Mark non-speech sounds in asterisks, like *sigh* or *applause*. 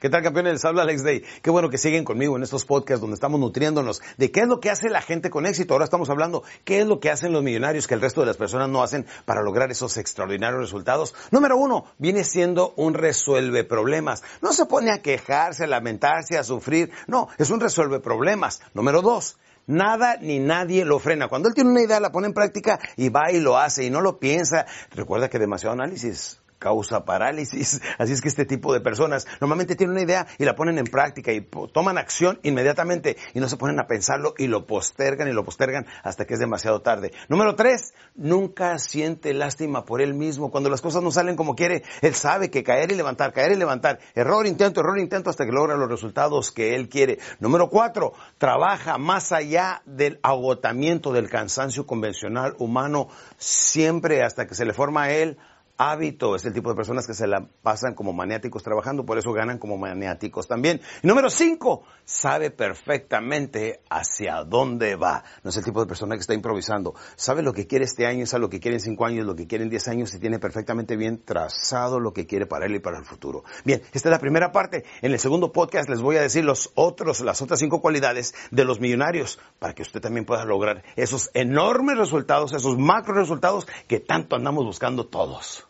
¿Qué tal, campeones? Les habla Alex Day. Qué bueno que siguen conmigo en estos podcasts donde estamos nutriéndonos de qué es lo que hace la gente con éxito. Ahora estamos hablando qué es lo que hacen los millonarios que el resto de las personas no hacen para lograr esos extraordinarios resultados. Número uno, viene siendo un resuelve problemas. No se pone a quejarse, a lamentarse, a sufrir. No, es un resuelve problemas. Número dos, Nada ni nadie lo frena. Cuando él tiene una idea, la pone en práctica y va y lo hace y no lo piensa. Recuerda que demasiado análisis causa parálisis. *laughs* Así es que este tipo de personas normalmente tienen una idea y la ponen en práctica y toman acción inmediatamente y no se ponen a pensarlo y lo postergan y lo postergan hasta que es demasiado tarde. Número tres, nunca siente lástima por él mismo. Cuando las cosas no salen como quiere, él sabe que caer y levantar, caer y levantar, error, intento, error, intento hasta que logra los resultados que él quiere. Número cuatro, trabaja más allá del agotamiento, del cansancio convencional humano, siempre hasta que se le forma a él hábito, es el tipo de personas que se la pasan como maniáticos trabajando, por eso ganan como maniáticos también. Número cinco, sabe perfectamente hacia dónde va. No es el tipo de persona que está improvisando. Sabe lo que quiere este año, sabe lo que quiere en cinco años, lo que quiere en diez años y tiene perfectamente bien trazado lo que quiere para él y para el futuro. Bien, esta es la primera parte. En el segundo podcast les voy a decir los otros, las otras cinco cualidades de los millonarios para que usted también pueda lograr esos enormes resultados, esos macro resultados que tanto andamos buscando todos.